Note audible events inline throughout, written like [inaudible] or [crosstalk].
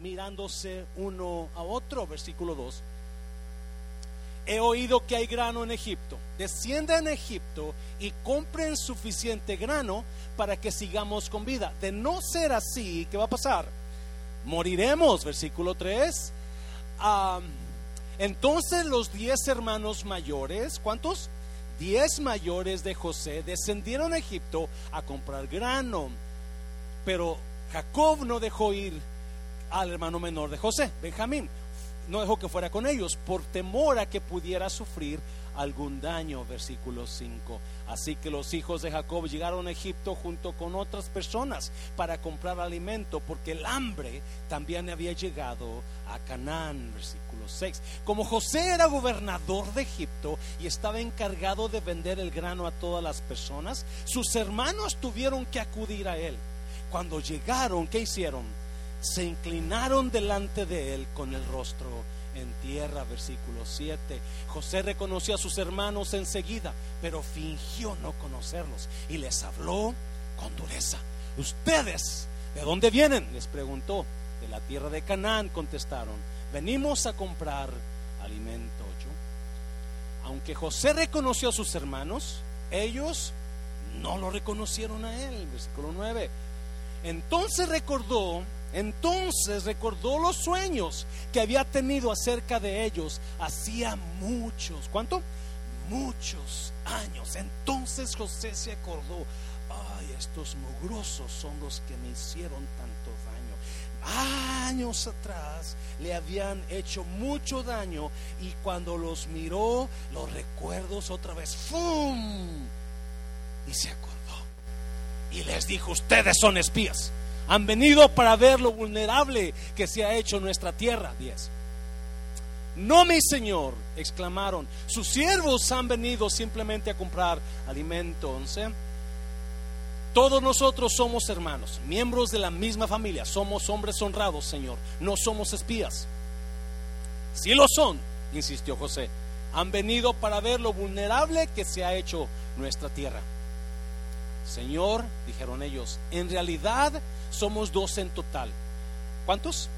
mirándose uno a otro, versículo 2. He oído que hay grano en Egipto. Descienda en Egipto y compren suficiente grano para que sigamos con vida. De no ser así, ¿qué va a pasar? Moriremos, versículo 3. entonces los diez hermanos mayores, ¿cuántos? Diez mayores de José descendieron a Egipto a comprar grano. Pero Jacob no dejó ir al hermano menor de José, Benjamín no dejó que fuera con ellos por temor a que pudiera sufrir algún daño, versículo 5. Así que los hijos de Jacob llegaron a Egipto junto con otras personas para comprar alimento, porque el hambre también había llegado a Canaán, versículo 6. Como José era gobernador de Egipto y estaba encargado de vender el grano a todas las personas, sus hermanos tuvieron que acudir a él. Cuando llegaron, ¿qué hicieron? Se inclinaron delante de él con el rostro en tierra, versículo 7. José reconoció a sus hermanos enseguida, pero fingió no conocerlos y les habló con dureza. ¿Ustedes de dónde vienen? les preguntó. De la tierra de Canaán, contestaron. Venimos a comprar alimento. Aunque José reconoció a sus hermanos, ellos no lo reconocieron a él. Versículo 9. Entonces recordó entonces recordó los sueños que había tenido acerca de ellos hacía muchos, ¿cuánto? Muchos años. Entonces José se acordó, ay, estos mugrosos son los que me hicieron tanto daño. Años atrás le habían hecho mucho daño y cuando los miró, los recuerdos otra vez, ¡fum! Y se acordó. Y les dijo, ustedes son espías han venido para ver lo vulnerable que se ha hecho nuestra tierra. 10. No, mi Señor, exclamaron. Sus siervos han venido simplemente a comprar alimento. 11. Todos nosotros somos hermanos, miembros de la misma familia. Somos hombres honrados, Señor. No somos espías. Si lo son, insistió José. Han venido para ver lo vulnerable que se ha hecho nuestra tierra. Señor, dijeron ellos, en realidad somos doce en total. ¿Cuántos?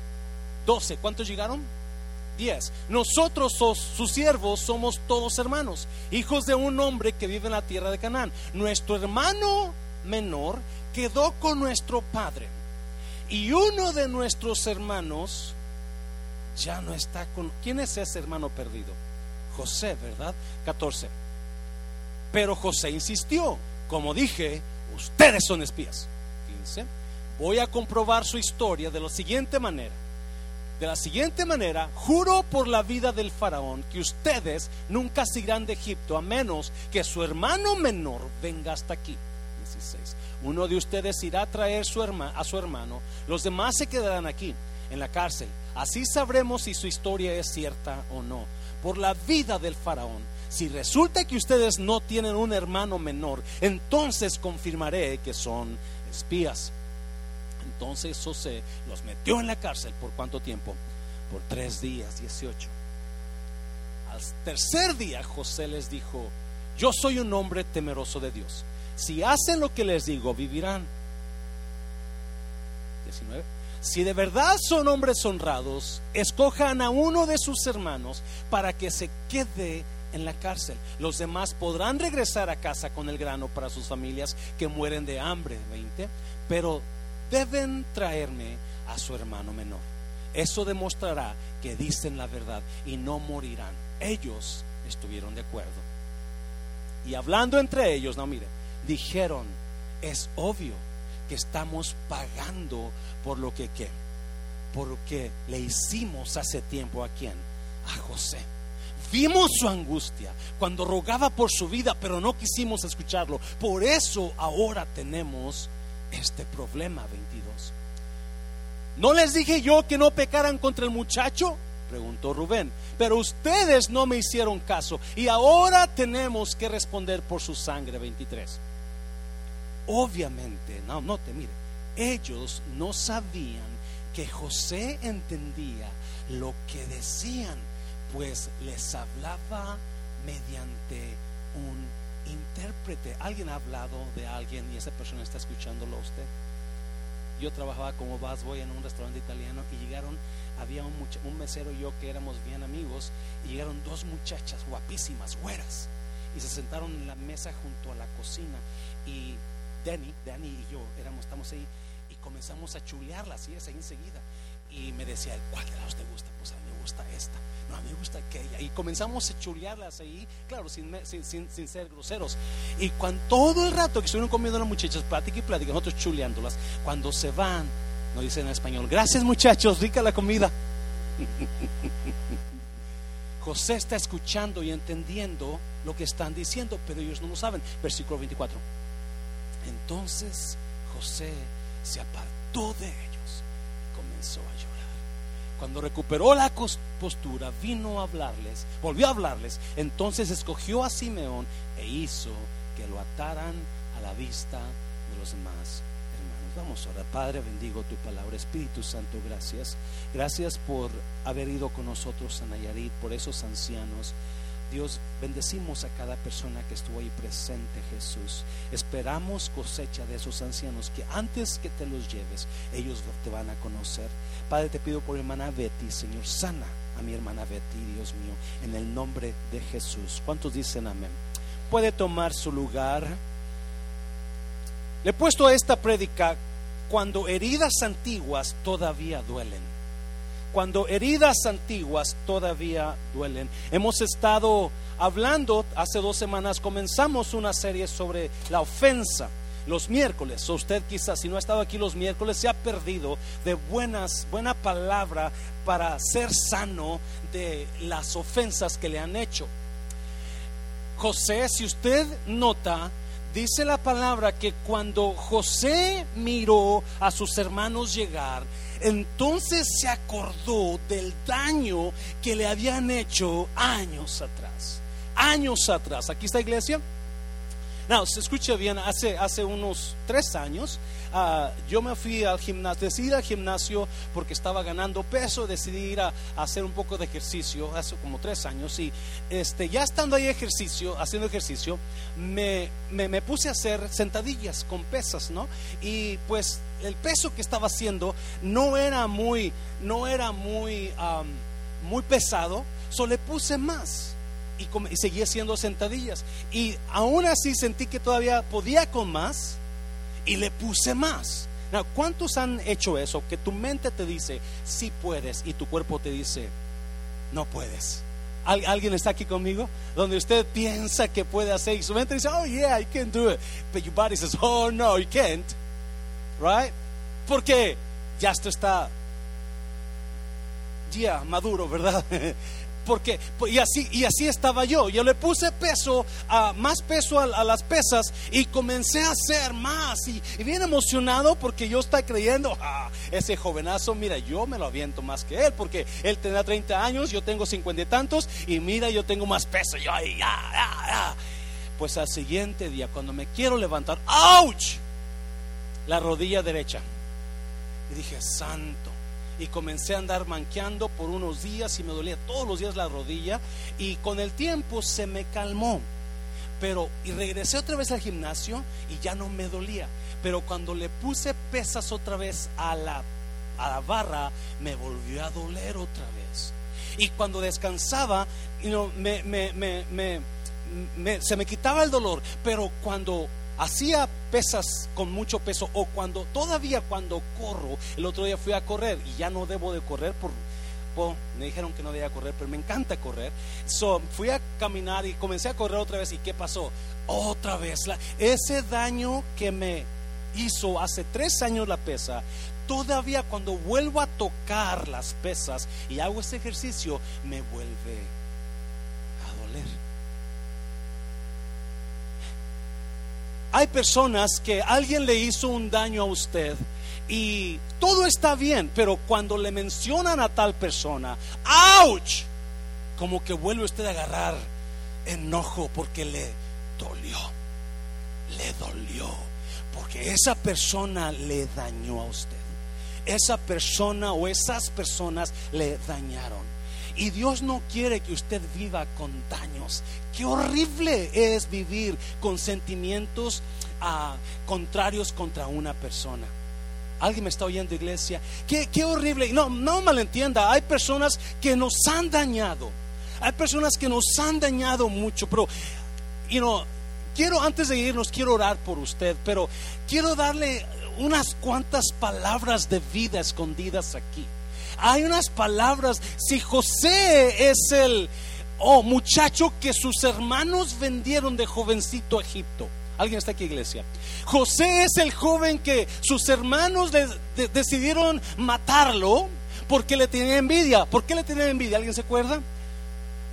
Doce. ¿Cuántos llegaron? Diez. Nosotros, sus siervos, somos todos hermanos, hijos de un hombre que vive en la tierra de Canaán. Nuestro hermano menor quedó con nuestro padre. Y uno de nuestros hermanos ya no está con... ¿Quién es ese hermano perdido? José, ¿verdad? 14. Pero José insistió, como dije, ustedes son espías. 15 voy a comprobar su historia de la siguiente manera. De la siguiente manera, juro por la vida del faraón que ustedes nunca se irán de Egipto a menos que su hermano menor venga hasta aquí. 16. Uno de ustedes irá a traer a su hermano, los demás se quedarán aquí, en la cárcel. Así sabremos si su historia es cierta o no. Por la vida del faraón, si resulta que ustedes no tienen un hermano menor, entonces confirmaré que son espías. Entonces José los metió en la cárcel por cuánto tiempo? Por tres días, 18. Al tercer día José les dijo, yo soy un hombre temeroso de Dios. Si hacen lo que les digo, vivirán. 19. Si de verdad son hombres honrados, escojan a uno de sus hermanos para que se quede en la cárcel. Los demás podrán regresar a casa con el grano para sus familias que mueren de hambre. 20. Pero deben traerme a su hermano menor. Eso demostrará que dicen la verdad y no morirán. Ellos estuvieron de acuerdo. Y hablando entre ellos, no mire, dijeron, es obvio que estamos pagando por lo que ¿qué? por le hicimos hace tiempo a quién? A José. Vimos su angustia cuando rogaba por su vida, pero no quisimos escucharlo. Por eso ahora tenemos este problema 22. ¿No les dije yo que no pecaran contra el muchacho? Preguntó Rubén. Pero ustedes no me hicieron caso y ahora tenemos que responder por su sangre 23. Obviamente, no, no te mire, ellos no sabían que José entendía lo que decían, pues les hablaba mediante un intérprete. ¿Alguien ha hablado de alguien y esa persona está escuchándolo a usted? yo trabajaba como busboy en un restaurante italiano y llegaron, había un, un mesero y yo que éramos bien amigos, y llegaron dos muchachas guapísimas, güeras, y se sentaron en la mesa junto a la cocina. Y Danny, Danny y yo éramos, estamos ahí, y comenzamos a chulearlas, y esa enseguida. Y me decía, ¿cuál de las te gusta? Pues a mí me gusta esta no, me gusta aquella. Y comenzamos a chulearlas ahí, claro, sin, sin, ser groseros. Y cuando todo el rato que estuvieron comiendo las muchachas, plática y plática, nosotros chuleándolas, cuando se van, nos dicen en español, gracias muchachos, rica la comida. [laughs] José está escuchando y entendiendo lo que están diciendo, pero ellos no lo saben. Versículo 24. Entonces José se apartó de ellos y comenzó a llorar. Cuando recuperó la postura, vino a hablarles, volvió a hablarles. Entonces escogió a Simeón e hizo que lo ataran a la vista de los demás hermanos. Vamos ahora, Padre, bendigo tu palabra. Espíritu Santo, gracias. Gracias por haber ido con nosotros a Nayarit, por esos ancianos. Dios, bendecimos a cada persona que estuvo ahí presente, Jesús. Esperamos cosecha de esos ancianos que antes que te los lleves, ellos te van a conocer. Padre, te pido por hermana Betty, Señor, sana a mi hermana Betty, Dios mío, en el nombre de Jesús. ¿Cuántos dicen amén? Puede tomar su lugar. Le he puesto esta prédica cuando heridas antiguas todavía duelen. Cuando heridas antiguas todavía duelen. Hemos estado hablando, hace dos semanas comenzamos una serie sobre la ofensa los miércoles. usted quizás si no ha estado aquí los miércoles se ha perdido de buenas, buena palabra para ser sano de las ofensas que le han hecho. José, si usted nota, dice la palabra que cuando José miró a sus hermanos llegar, entonces se acordó del daño que le habían hecho años atrás. Años atrás. Aquí está iglesia. No, se escucha bien, hace, hace unos tres años ah, yo me fui al gimnasio, decidí ir al gimnasio porque estaba ganando peso, decidí ir a, hacer un poco de ejercicio hace como tres años y este, ya estando ahí ejercicio, haciendo ejercicio, me, me, puse a hacer sentadillas con pesas, ¿no? Y pues el peso que estaba haciendo no era muy, no era muy, muy pesado, solo le puse más y, seguía haciendo sentadillas. Y aún así sentí que todavía podía con más y le puse más. ¿Cuántos han hecho eso? Que tu mente te dice, sí puedes, y tu cuerpo te dice, no puedes. ¿Alguien está aquí conmigo? Donde usted piensa que puede hacer y su mente dice, oh yeah, I can do it. But your body says, oh no, you can't. Right? Porque ya esto está ya maduro, ¿verdad? [laughs] porque y así y así estaba yo. Yo le puse peso a, más peso a, las pesas y comencé a hacer más. Y, bien emocionado porque yo estaba creyendo ah, ese jovenazo mira yo me lo aviento más que él porque él tendrá 30 años yo tengo 50 y tantos y mira yo tengo más peso yo ya, pues al siguiente día cuando me quiero levantar ¡ouch! la rodilla derecha. Y dije santo y comencé a andar manqueando por unos días y me dolía todos los días la rodilla y con el tiempo se me calmó. Pero y regresé otra vez al gimnasio y ya no me dolía. Pero cuando le puse pesas otra vez a la, a la barra, me volvió a doler otra vez. Y cuando descansaba, me, me, se me quitaba el dolor. Pero cuando hacía pesas con mucho peso o cuando todavía cuando corro, el otro día fui a correr y ya no debo de correr por, me dijeron que no debía correr, pero me encanta correr. So, fui a caminar y comencé a correr otra vez y ¿qué pasó? Otra vez, ese daño que me hizo hace tres años la pesa, todavía cuando vuelvo a tocar las pesas y hago ese ejercicio, me vuelve a doler. Hay personas que alguien le hizo un daño a usted y todo está bien, pero cuando le mencionan a tal persona, ¡ouch! Como que vuelve usted a agarrar enojo porque le dolió. Le dolió. Porque esa persona le dañó a usted. Esa persona o esas personas le dañaron. Y Dios no quiere que usted viva con daños. Qué horrible es vivir con sentimientos ah, contrarios contra una persona. Alguien me está oyendo, iglesia. Qué, qué horrible. No, no malentienda. Hay personas que nos han dañado. Hay personas que nos han dañado mucho. Pero, you know, quiero, antes de irnos, quiero orar por usted. Pero quiero darle unas cuantas palabras de vida escondidas aquí. Hay unas palabras. Si José es el oh, muchacho que sus hermanos vendieron de jovencito a Egipto. ¿Alguien está aquí, iglesia? José es el joven que sus hermanos decidieron matarlo porque le tenían envidia. ¿Por qué le tenían envidia? ¿Alguien se acuerda?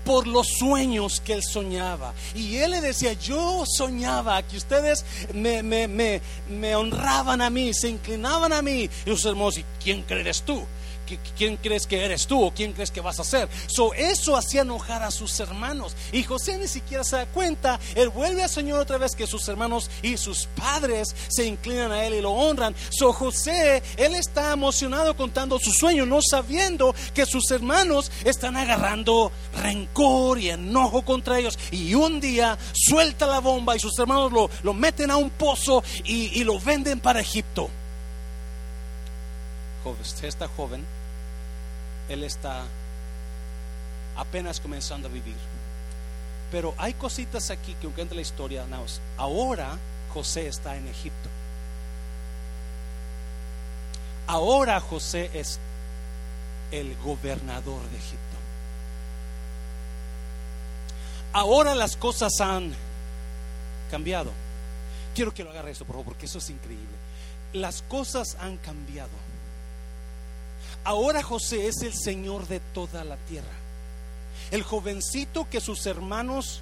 Por los sueños que él soñaba. Y él le decía, yo soñaba que ustedes me, honraban a mí, se inclinaban a mí. Y sus hermanos, ¿y quién crees tú? ¿Quién crees que eres tú o quién crees que vas a ser? So, eso hacía enojar a sus hermanos. Y José ni siquiera se da cuenta. Él vuelve al Señor otra vez que sus hermanos y sus padres se inclinan a él y lo honran. So, José, él está emocionado contando su sueño, no sabiendo que sus hermanos están agarrando rencor y enojo contra ellos. Y un día suelta la bomba y sus hermanos lo, lo meten a un pozo y, y lo venden para Egipto. Usted está joven él está apenas comenzando a vivir. Pero hay cositas aquí que aunque la historia, ahora José está en Egipto. Ahora José es el gobernador de Egipto. Ahora las cosas han cambiado. Quiero que lo agarre esto, por favor, porque eso es increíble. Las cosas han cambiado. Ahora José es el Señor de toda la tierra. El jovencito que sus hermanos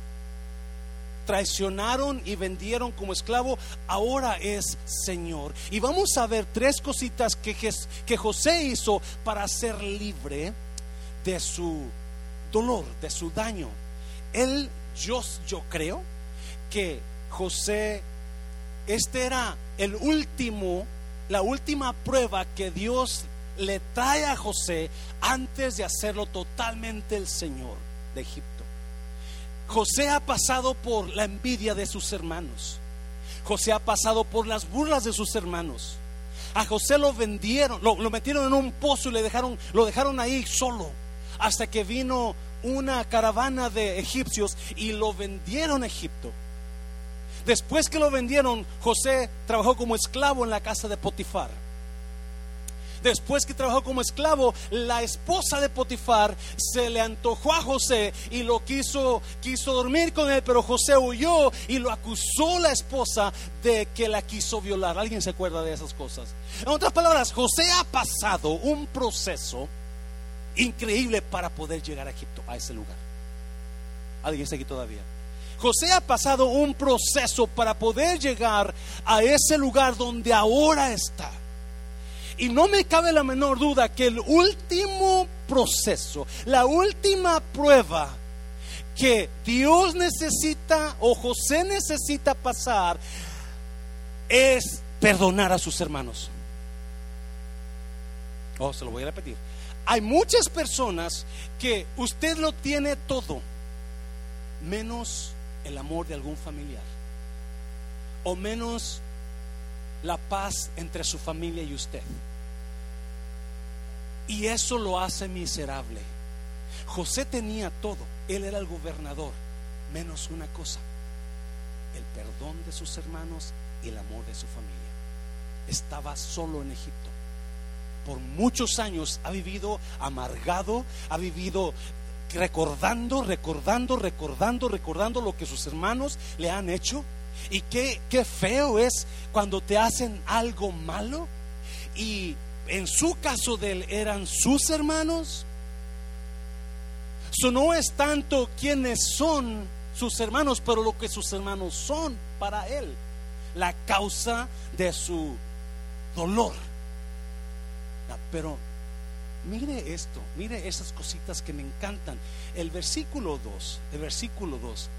traicionaron y vendieron como esclavo, ahora es Señor. Y vamos a ver tres cositas que, que José hizo para ser libre de su dolor, de su daño. Él, yo, yo creo que José, este era el último, la última prueba que Dios le trae a José antes de hacerlo totalmente el Señor de Egipto. José ha pasado por la envidia de sus hermanos. José ha pasado por las burlas de sus hermanos. A José lo vendieron, lo, metieron en un pozo y le dejaron, lo dejaron ahí solo hasta que vino una caravana de egipcios y lo vendieron a Egipto. Después que lo vendieron, José trabajó como esclavo en la casa de Potifar. Después que trabajó como esclavo, la esposa de Potifar se le antojó a José y lo quiso, quiso dormir con él, pero José huyó y lo acusó la esposa de que la quiso violar. ¿Alguien se acuerda de esas cosas? En otras palabras, José ha pasado un proceso increíble para poder llegar a Egipto, a ese lugar. ¿Alguien está aquí todavía? José ha pasado un proceso para poder llegar a ese lugar donde ahora está. Y no me cabe la menor duda que el último proceso, la última prueba que Dios necesita o José necesita pasar es perdonar a sus hermanos. Oh, se lo voy a repetir. Hay muchas personas que usted lo tiene todo, menos el amor de algún familiar, o menos la paz entre su familia y usted. Y eso lo hace miserable. José tenía todo. Él era el gobernador, menos una cosa, el perdón de sus hermanos y el amor de su familia. Estaba solo en Egipto. Por muchos años ha vivido amargado, ha vivido recordando, recordando, recordando, recordando lo que sus hermanos le han hecho. Y qué, qué feo es cuando te hacen algo malo y en su caso de él eran sus hermanos. No es tanto quienes son sus hermanos, pero lo que sus hermanos son para él. La causa de su dolor. Pero mire esto, mire esas cositas que me encantan. El versículo 2, el versículo 2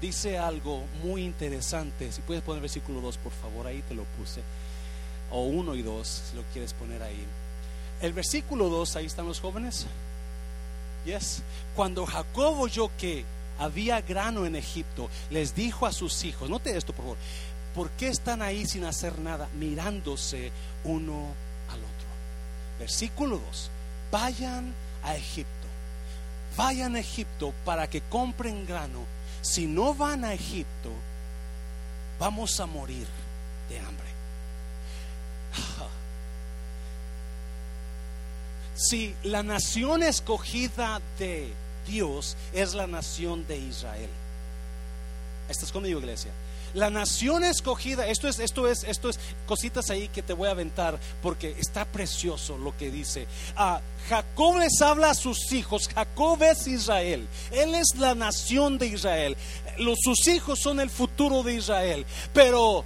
dice algo muy interesante. Si puedes poner el versículo 2, por favor, ahí te lo puse o uno y dos, si lo quieres poner ahí. El versículo 2, ahí están los jóvenes. Yes. Cuando Jacob oyó que había grano en Egipto, les dijo a sus hijos, note esto por favor, ¿por qué están ahí sin hacer nada, mirándose uno al otro? Versículo 2, vayan a Egipto, vayan a Egipto para que compren grano. Si no van a Egipto, vamos a morir de hambre. [laughs] Si la nación escogida de Dios es la nación de Israel. ¿Estás conmigo, iglesia? La nación escogida, esto es, esto es, esto es cositas ahí que te voy a aventar porque está precioso lo que dice. Ah, Jacob les habla a sus hijos. Jacob es Israel. Él es la nación de Israel. Los, sus hijos son el futuro de Israel. Pero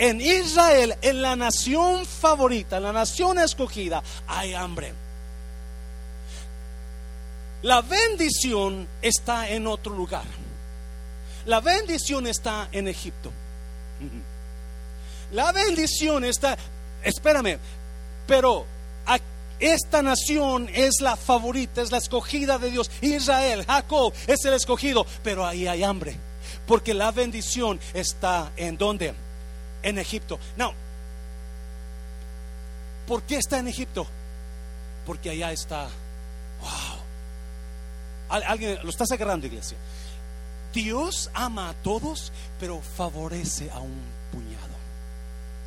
en Israel, en la nación favorita, en la nación escogida, hay hambre. La bendición está en otro lugar. La bendición está en Egipto. La bendición está, espérame, pero esta nación es la favorita, es la escogida de Dios. Israel, Jacob es el escogido, pero ahí hay hambre. Porque la bendición está en dónde? En Egipto. No. ¿Por qué está en Egipto? Porque allá está. Wow. Alguien lo estás agarrando, iglesia. Dios ama a todos, pero favorece a un puñado.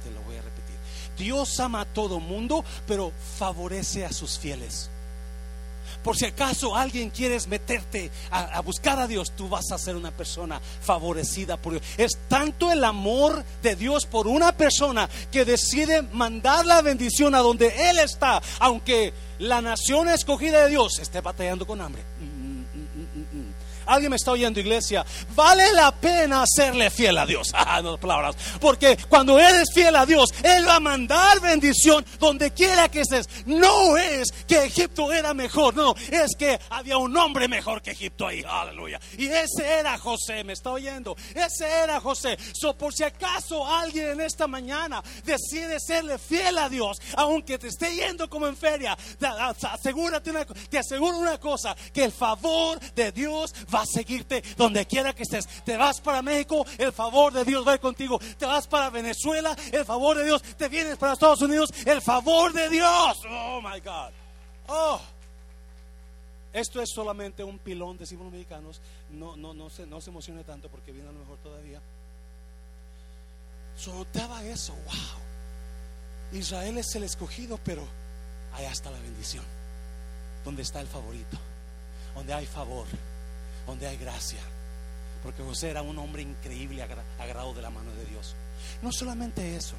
Te lo voy a repetir. Dios ama a todo mundo, pero favorece a sus fieles. Por si acaso alguien quieres meterte a, buscar a Dios, tú vas a ser una persona favorecida por Dios. Es tanto el amor de Dios por una persona que decide mandar la bendición a donde Él está, aunque la nación escogida de Dios esté batallando con hambre. Alguien me está oyendo, iglesia. Vale la pena serle fiel a Dios. [laughs] Ah, no palabras. Porque cuando eres fiel a Dios, Él va a mandar bendición donde quiera que estés. No es que Egipto era mejor, no. Es que había un hombre mejor que Egipto ahí. Aleluya. Y ese era José. ¿Me está oyendo? Ese era José. So, por si acaso alguien en esta mañana decide serle fiel a Dios, aunque te esté yendo como en feria, asegúrate una, te aseguro una cosa: que el favor de Dios va a seguirte donde quiera que estés. Te vas para México, el favor de Dios va contigo. Te vas para Venezuela, el favor de Dios. Te vienes para Estados Unidos, el favor de Dios. Oh my God. Oh. Esto es solamente un pilón, decimos los mexicanos. No, no, no, se, no se emocione tanto porque viene a lo mejor todavía. Sonotaba eso, wow. Israel es el escogido, pero allá está la bendición. Donde está el favorito, donde hay favor donde hay gracia. Porque José era un hombre increíble, agarrado de la mano de Dios. No solamente eso.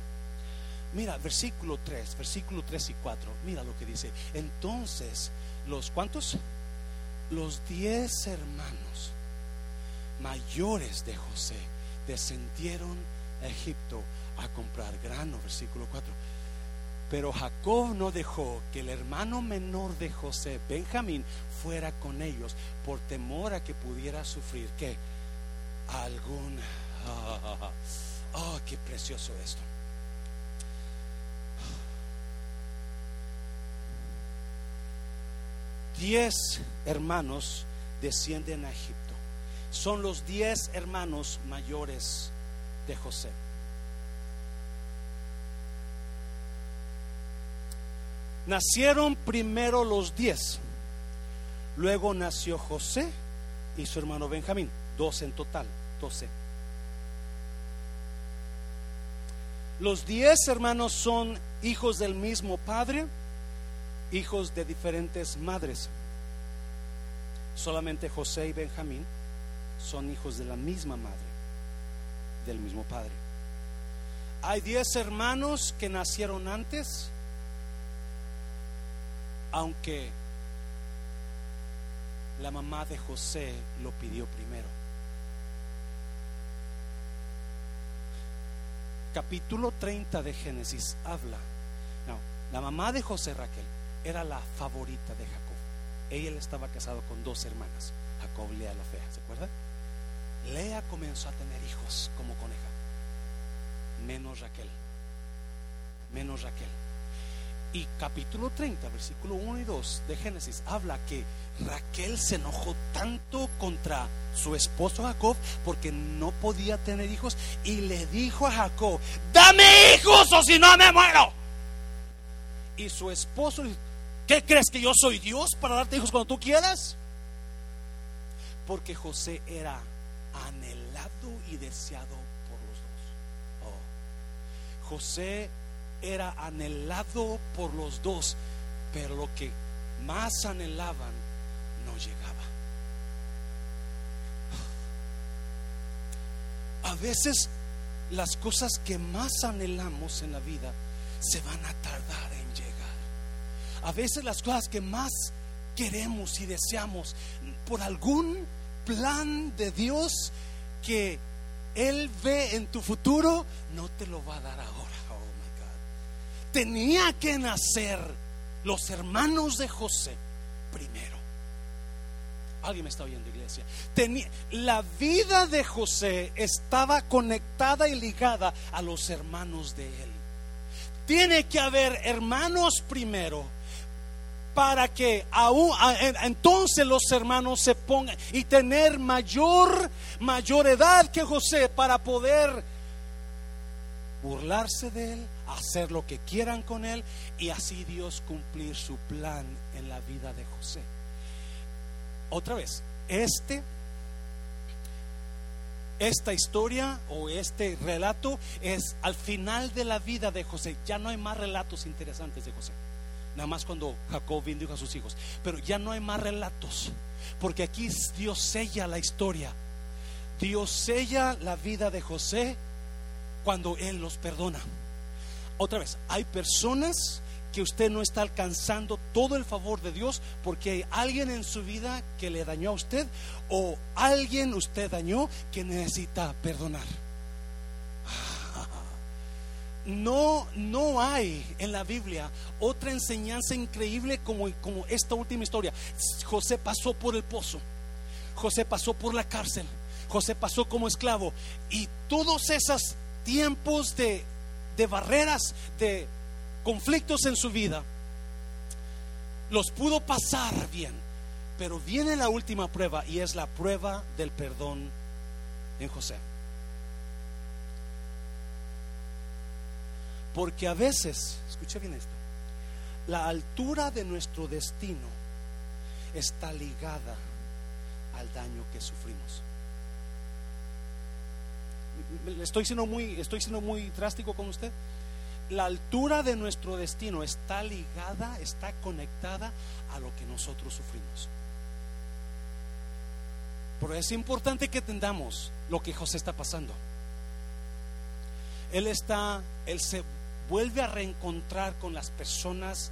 Mira, versículo 3, versículo 3 y 4. Mira lo que dice. Entonces, los cuantos? Los diez hermanos mayores de José descendieron a Egipto a comprar grano. Versículo 4. Pero Jacob no dejó que el hermano menor de José, Benjamín, fuera con ellos por temor a que pudiera sufrir que algún... [laughs] Oh, qué precioso esto. Diez hermanos descienden a Egipto. Son los diez hermanos mayores de José. Nacieron primero los diez. Luego nació José y su hermano Benjamín. Doce en total. Doce. Los diez hermanos son hijos del mismo padre, hijos de diferentes madres. Solamente José y Benjamín son hijos de la misma madre, del mismo padre. Hay diez hermanos que nacieron antes aunque la mamá de José lo pidió primero. Capítulo 30 de Génesis habla. No, la mamá de José Raquel era la favorita de Jacob. Ella estaba casado con dos hermanas, Jacob, Lea la fea, ¿se acuerda? Lea comenzó a tener hijos como coneja, menos Raquel, menos Raquel. Y capítulo 30, versículo 1 y 2 de Génesis habla que Raquel se enojó tanto contra su esposo Jacob porque no podía tener hijos y le dijo a Jacob, dame hijos o si no me muero. Y su esposo, ¿qué crees que yo soy Dios para darte hijos cuando tú quieras? Porque José era anhelado y deseado por los dos. Oh. José era anhelado por los dos, pero lo que más anhelaban no llegaba. A veces las cosas que más anhelamos en la vida se van a tardar en llegar. A veces las cosas que más queremos y deseamos por algún plan de Dios que Él ve en tu futuro, no te lo va a dar ahora tenía que nacer los hermanos de José primero. Alguien me está oyendo, iglesia. Tenía, la vida de José estaba conectada y ligada a los hermanos de él. Tiene que haber hermanos primero para que aún, entonces los hermanos se pongan y tener mayor mayor edad que José para poder burlarse de él, hacer lo que quieran con él y así Dios cumplir su plan en la vida de José. Otra vez, este esta historia o este relato es al final de la vida de José. Ya no hay más relatos interesantes de José. Nada más cuando Jacob bendijo a sus hijos. Pero ya no hay más relatos. Porque aquí Dios sella la historia. Dios sella la vida de José cuando Él los perdona. Otra vez, hay personas que usted no está alcanzando todo el favor de Dios porque hay alguien en su vida que le dañó a usted o alguien usted dañó que necesita perdonar. No, no hay en la Biblia otra enseñanza increíble como, como esta última historia. José pasó por el pozo, José pasó por la cárcel, José pasó como esclavo y todos esos tiempos de de barreras, de conflictos en su vida, los pudo pasar bien. Pero viene la última prueba y es la prueba del perdón en José. Porque a veces, escucha bien esto, la altura de nuestro destino está ligada al daño que sufrimos estoy siendo muy, estoy siendo muy drástico con usted. La altura de nuestro destino está ligada, está conectada a lo que nosotros sufrimos. Pero es importante que entendamos lo que José está pasando. Él está, él se vuelve a reencontrar con las personas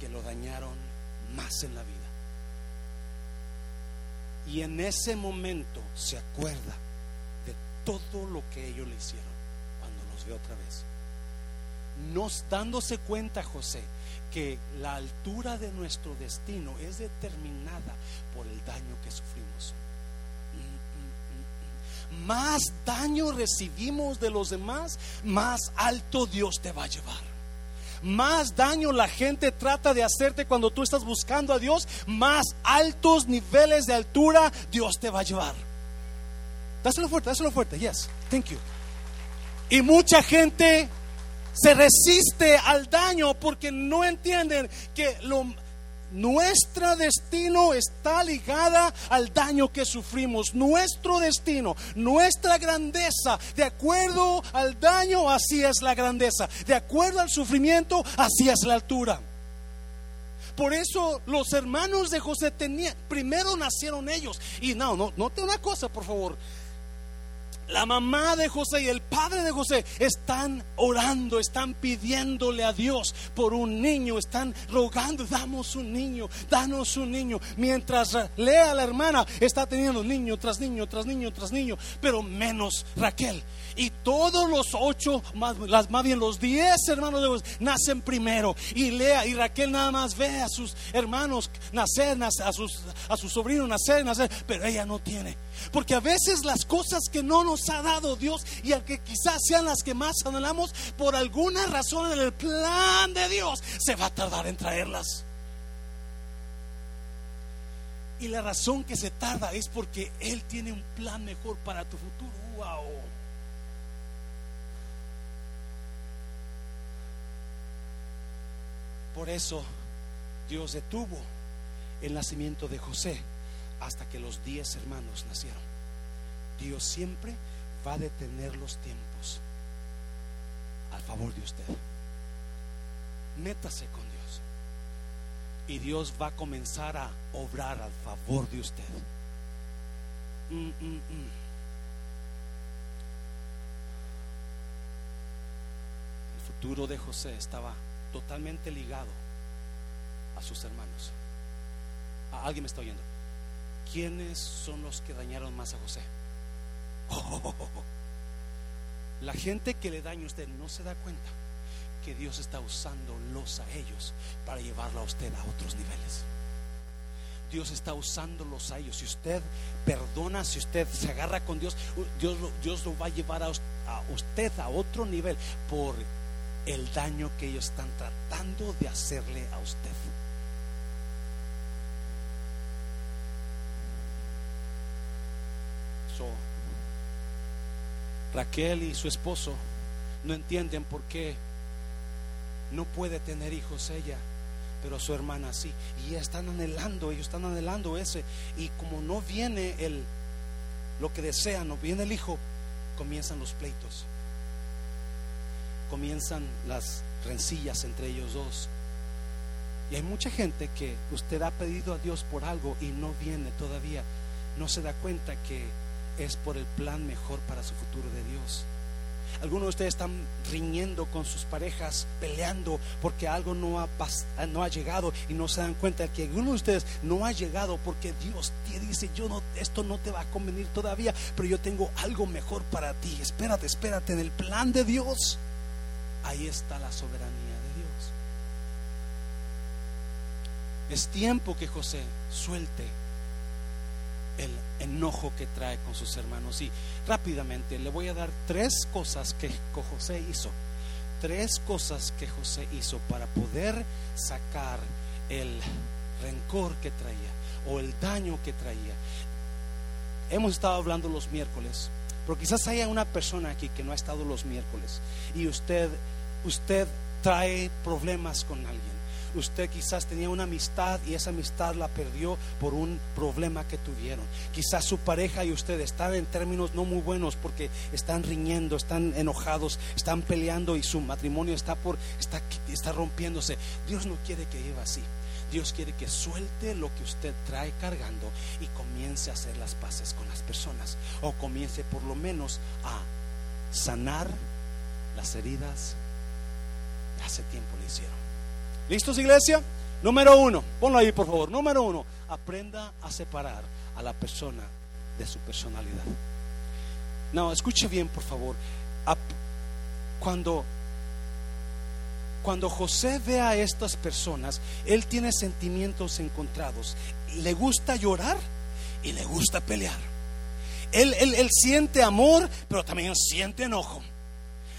que lo dañaron más en la vida. Y en ese momento se acuerda todo lo que ellos le hicieron cuando los ve otra vez. Nos dándose cuenta, José, que la altura de nuestro destino es determinada por el daño que sufrimos. Más daño recibimos de los demás, más alto Dios te va a llevar. Más daño la gente trata de hacerte cuando tú estás buscando a Dios, más altos niveles de altura Dios te va a llevar. Dáselo fuerte, dáselo fuerte. Yes, thank you. Y mucha gente se resiste al daño porque no entienden que lo, nuestro destino está ligada al daño que sufrimos. Nuestro destino, nuestra grandeza, de acuerdo al daño, así es la grandeza. De acuerdo al sufrimiento, así es la altura. Por eso los hermanos de José tenían, primero nacieron ellos. Y no, no, note una cosa, por favor la mamá de José y el padre de José están orando, están pidiéndole a Dios por un niño, están rogando, damos un niño, danos un niño. Mientras Lea, la hermana, está teniendo niño tras niño, tras niño, tras niño, pero menos Raquel. Y todos los ocho, más, más bien los diez hermanos de José, nacen primero. Y Lea y Raquel nada más ve a sus hermanos nacer, a sus, a sus sobrinos nacer, nacer, pero ella no tiene. Porque a veces las cosas que no nos ha dado Dios y que quizás sean las que más anhelamos, por alguna razón en el plan de Dios se va a tardar en traerlas. Y la razón que se tarda es porque Él tiene un plan mejor para tu futuro. Wow. Por eso Dios detuvo el nacimiento de José hasta que los diez hermanos nacieron. Dios siempre va a detener los tiempos al favor de usted. Métase con Dios. Y Dios va a comenzar a obrar al favor de usted. Mm, mm, mm. El futuro de José estaba totalmente ligado a sus hermanos. ¿Alguien me está oyendo? ¿Quiénes son los que dañaron más a José? [laughs] La gente que le daña a usted no se da cuenta que Dios está usándolos a ellos para llevarlo a usted a otros niveles. Dios está usándolos a ellos. Si usted perdona, si usted se agarra con Dios, Dios, Dios lo va a llevar a, a usted a otro nivel por el daño que ellos están tratando de hacerle a usted. Raquel y su esposo no entienden por qué no puede tener hijos ella, pero su hermana sí. Y están anhelando, ellos están anhelando ese. Y como no viene el lo que desean, no viene el hijo, comienzan los pleitos. Comienzan las rencillas entre ellos dos. Y hay mucha gente que usted ha pedido a Dios por algo y no viene todavía. No se da cuenta que es por el plan mejor para su futuro de Dios. Algunos de ustedes están riñendo con sus parejas, peleando porque algo no ha, no ha llegado y no se dan cuenta que alguno de ustedes no ha llegado porque Dios te dice, yo no, esto no te va a convenir todavía, pero yo tengo algo mejor para ti. Espérate, espérate, en el plan de Dios, ahí está la soberanía de Dios. Es tiempo que José suelte el enojo que trae con sus hermanos. Y rápidamente le voy a dar tres cosas que José hizo. Tres cosas que José hizo para poder sacar el rencor que traía o el daño que traía. Hemos estado hablando los miércoles, pero quizás haya una persona aquí que no ha estado los miércoles y usted usted trae problemas con alguien usted quizás tenía una amistad y esa amistad la perdió por un problema que tuvieron. Quizás su pareja y usted están en términos no muy buenos porque están riñendo, están enojados, están peleando y su matrimonio está por está, está rompiéndose. Dios no quiere que viva así. Dios quiere que suelte lo que usted trae cargando y comience a hacer las paces con las personas o comience por lo menos a sanar las heridas que hace tiempo le hicieron. ¿Listos, iglesia? Número uno, ponlo ahí por favor. Número uno, aprenda a separar a la persona de su personalidad. No, escuche bien, por favor. Cuando, cuando José ve a estas personas, él tiene sentimientos encontrados. Le gusta llorar y le gusta pelear. Él, él, él siente amor, pero también siente enojo.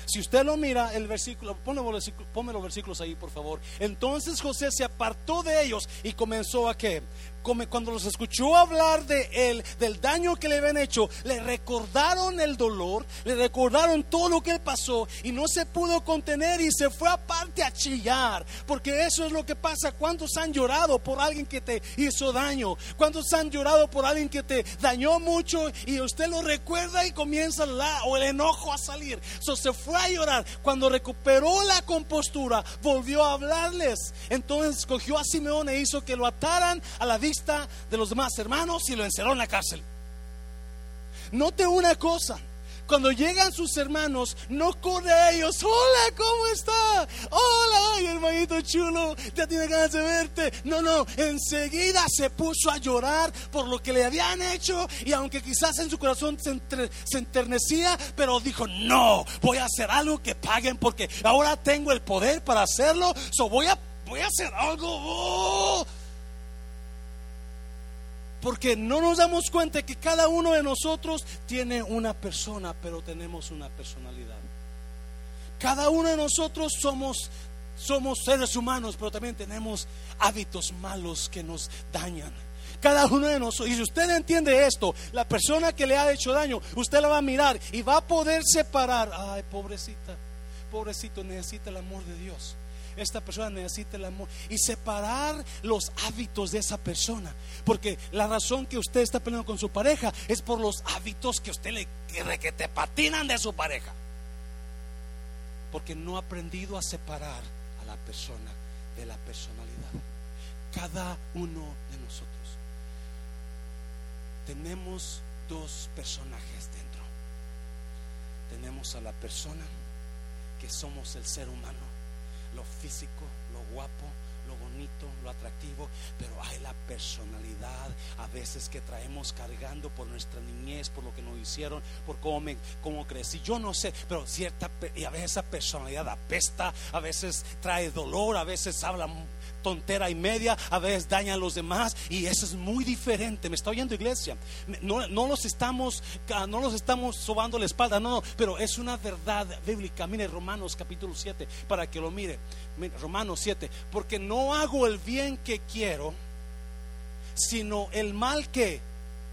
Si usted lo mira, el versículo, ponme los versículos ahí, por favor. Entonces José se apartó de ellos y comenzó a que cuando los escuchó hablar de él, del daño que le habían hecho, le recordaron el dolor, le recordaron todo lo que él pasó y no se pudo contener y se fue aparte a chillar, porque eso es lo que pasa. ¿Cuántos han llorado por alguien que te hizo daño? ¿Cuántos han llorado por alguien que te dañó mucho y usted lo recuerda y comienza o el enojo a salir? So, se fue a llorar. Cuando recuperó la compostura, volvió a hablarles. Entonces cogió a Simeón e hizo que lo ataran a la de los demás hermanos y lo encerró en la cárcel. Note una cosa. Cuando llegan sus hermanos, no corre a ellos. Hola, ¿cómo está? Hola, ay, hermanito chulo, ya tiene ganas de verte. No, no, enseguida se puso a llorar por lo que le habían hecho. Y aunque quizás en su corazón se, enternecía, pero dijo: No, voy a hacer algo que paguen porque ahora tengo el poder para hacerlo. So voy a, voy a hacer algo. Oh". Porque no nos damos cuenta que cada uno de nosotros tiene una persona, pero tenemos una personalidad. Cada uno de nosotros somos somos seres humanos, pero también tenemos hábitos malos que nos dañan. Cada uno de nosotros, y si usted entiende esto, la persona que le ha hecho daño, usted la va a mirar y va a poder separar. Ay, pobrecita, pobrecito, necesita el amor de Dios. Esta persona necesita el amor y separar los hábitos de esa persona. Porque la razón que usted está peleando con su pareja es por los hábitos que usted le que te patinan de su pareja. Porque no ha aprendido a separar a la persona de la personalidad. Cada uno de nosotros tenemos dos personajes dentro. Tenemos a la persona que somos el ser humano, lo físico, lo guapo, lo bonito, lo atractivo, pero hay la personalidad a veces que traemos cargando por nuestra niñez, por lo que nos hicieron, por cómo, me, cómo crecí. Yo no sé, pero cierta, y a veces esa personalidad apesta, a veces trae dolor, a veces habla tontera y media, a veces daña a los demás y eso es muy diferente. Me está oyendo iglesia. No, no los estamos no los estamos sobando la espalda, no, no, pero es una verdad bíblica. Mire Romanos capítulo 7 para que lo mire. Romanos 7, porque no hago el bien que quiero, sino el mal que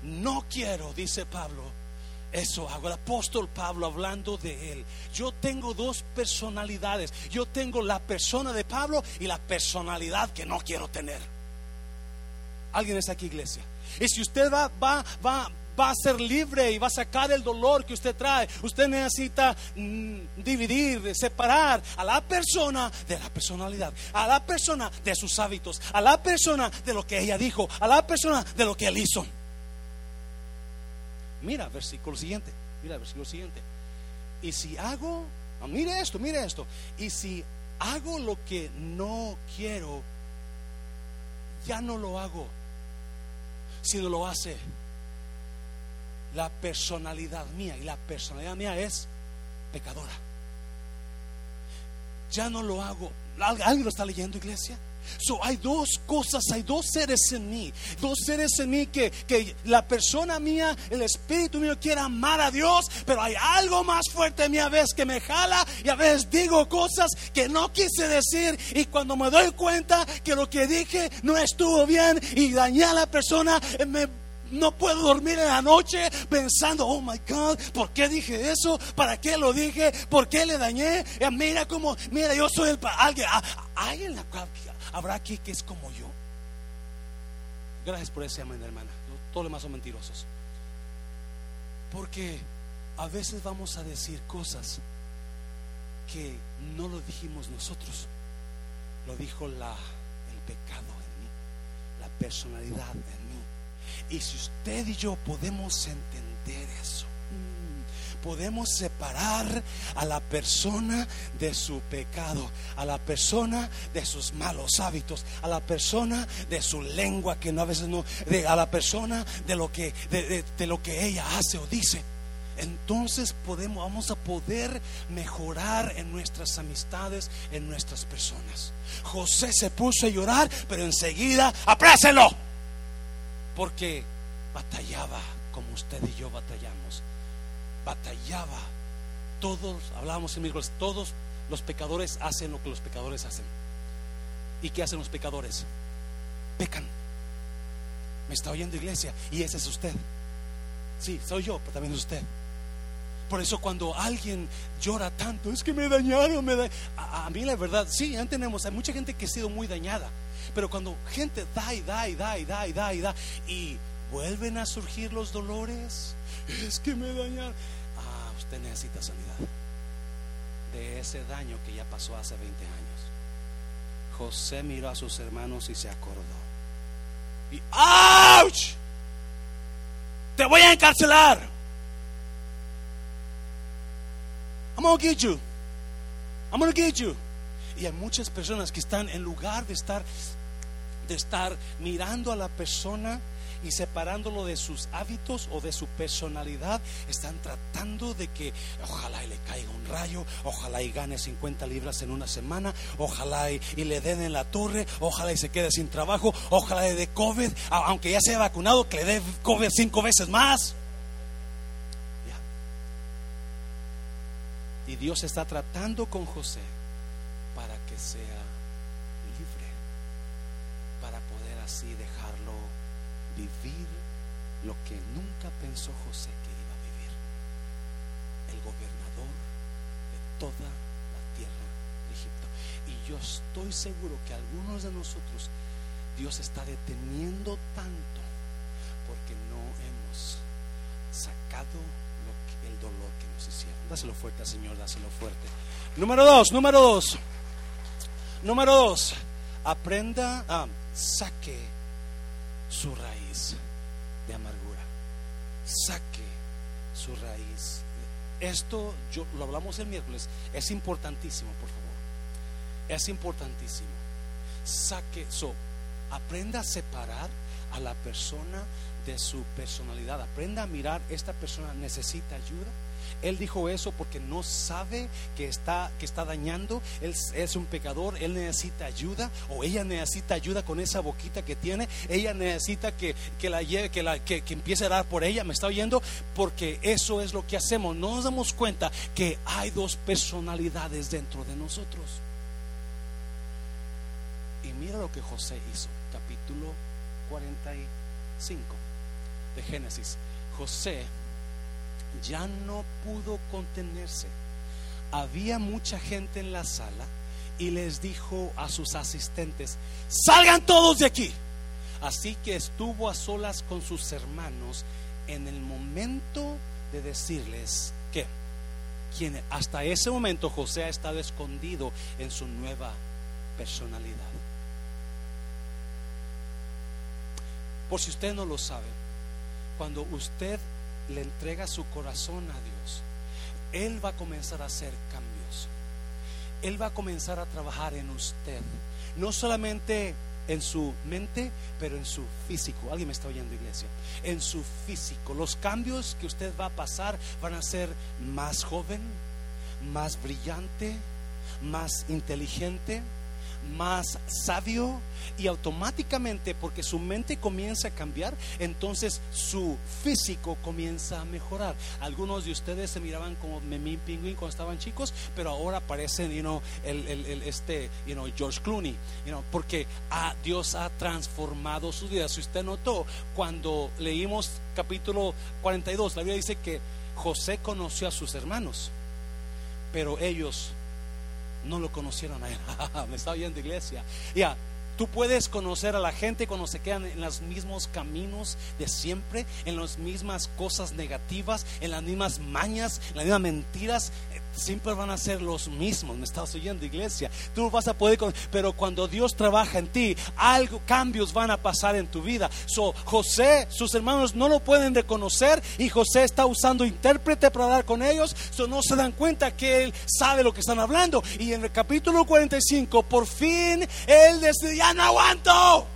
no quiero, dice Pablo eso hago. El apóstol Pablo hablando de él. Yo tengo dos personalidades. Yo tengo la persona de Pablo y la personalidad que no quiero tener. ¿Alguien está aquí, iglesia? Y si usted va, va, va, va a ser libre y va a sacar el dolor que usted trae, usted necesita mm, dividir, separar a la persona de la personalidad, a la persona de sus hábitos, a la persona de lo que ella dijo, a la persona de lo que él hizo. Mira, versículo siguiente. Mira, versículo siguiente. Y si hago, mire esto, mire esto. Y si hago lo que no quiero, ya no lo hago, sino lo hace la personalidad mía. Y la personalidad mía es pecadora. Ya no lo hago. ¿Alguien lo está leyendo, iglesia? So, hay dos cosas, hay dos seres en mí, dos seres en mí que, que la persona mía, el espíritu mío quiere amar a Dios, pero hay algo más fuerte en mí a veces que me jala y a veces digo cosas que no quise decir y cuando me doy cuenta que lo que dije no estuvo bien y dañé a la persona, me no puedo dormir en la noche pensando, oh my God, ¿por qué dije eso? ¿Para qué lo dije? ¿Por qué le dañé? Eh, mira como, mira, yo soy el alguien. Hay en la habrá aquí que es como yo. Gracias por ese amén, hermana. Todos los demás son mentirosos. Porque a veces vamos a decir cosas que no lo dijimos nosotros. Lo dijo la, el pecado en mí, la personalidad en mí. Y si usted y yo podemos entender eso, podemos separar a la persona de su pecado, a la persona de sus malos hábitos, a la persona de su lengua que no a veces no, a la persona de lo que de, lo que ella hace o dice. Entonces podemos vamos a poder mejorar en nuestras amistades, en nuestras personas. José se puso a llorar, pero enseguida aprécelo, porque batallaba como usted y yo batallamos batallaba. Todos, hablábamos en miércoles, todos los pecadores hacen lo que los pecadores hacen. ¿Y qué hacen los pecadores? Pecan. Me está oyendo iglesia y ese es usted. Sí, soy yo, pero también es usted. Por eso cuando alguien llora tanto, es que me dañaron, me a, a, mí la verdad, sí, ya tenemos, hay mucha gente que ha sido muy dañada, pero cuando gente da y da y da y da y da y da y vuelven a surgir los dolores, es que me dañaron usted necesita sanidad de ese daño que ya pasó hace 20 años. José miró a sus hermanos y se acordó. Y ¡ouch! Te voy a encarcelar. I'm gonna get you. I'm gonna get you. Y hay muchas personas que están en lugar de estar de estar mirando a la persona y separándolo de sus hábitos o de su personalidad, están tratando de que ojalá y le caiga un rayo, ojalá y gane 50 libras en una semana, ojalá y, le den en la torre, ojalá y se quede sin trabajo, ojalá y de COVID, aunque ya sea vacunado, que le dé COVID cinco veces más. Y Dios está tratando con José sea libre, para poder así dejarlo vivir lo que nunca pensó José que iba a vivir. El gobernador de toda la tierra de Egipto. Y yo estoy seguro que algunos de nosotros Dios está deteniendo tanto porque no hemos sacado el dolor que nos hicieron. Dáselo fuerte Señor, dáselo fuerte. Número dos, número dos. Número dos, aprenda, a saque su raíz de amargura. Saque su raíz. Esto yo lo hablamos el miércoles, es importantísimo, por favor. Es importantísimo. Saque, so, aprenda a separar a la persona de su personalidad. Aprenda a mirar, esta persona necesita ayuda. Él dijo eso porque no sabe que está, que está dañando. Él es un pecador, él necesita ayuda o ella necesita ayuda con esa boquita que tiene. Ella necesita que, que la lleve, que, que, que empiece a dar por ella. ¿Me está oyendo? Porque eso es lo que hacemos. No nos damos cuenta que hay dos personalidades dentro de nosotros. Y mira lo que José hizo, capítulo 45 de Génesis, José ya no pudo contenerse. Había mucha gente en la sala y les dijo a sus asistentes, salgan todos de aquí. Así que estuvo a solas con sus hermanos en el momento de decirles que quien hasta ese momento José ha estado escondido en su nueva personalidad. Por si usted no lo sabe, cuando usted le entrega su corazón a Dios, Él va a comenzar a hacer cambios. Él va a comenzar a trabajar en usted. No solamente en su mente, pero en su físico. ¿Alguien me está oyendo, iglesia? En su físico. Los cambios que usted va a pasar van a ser más joven, más brillante, más inteligente más sabio y automáticamente porque su mente comienza a cambiar, entonces su físico comienza a mejorar. Algunos de ustedes se miraban como Memín Pingüín cuando estaban chicos, pero ahora parecen, you know, el, el, este, you George Clooney, you know, porque Dios ha transformado su vida. Si usted notó, cuando leímos capítulo 42, la Biblia dice que José conoció a sus hermanos, pero ellos no lo conocieron a él. [laughs] Me está oyendo iglesia. Ya, Tú puedes conocer a la gente cuando se quedan en los mismos caminos de siempre, en las mismas cosas negativas, en las mismas mañas, en las mismas mentiras siempre van a ser los mismos. Me estás oyendo, iglesia. Tú vas a poder, pero cuando Dios trabaja en ti, algo, cambios van a pasar en tu vida. So, José, sus hermanos no lo pueden reconocer y José está usando intérprete para hablar con ellos. So, no se dan cuenta que él sabe lo que están hablando. Y en el capítulo 45, por fin, él dice: Ya no aguanto.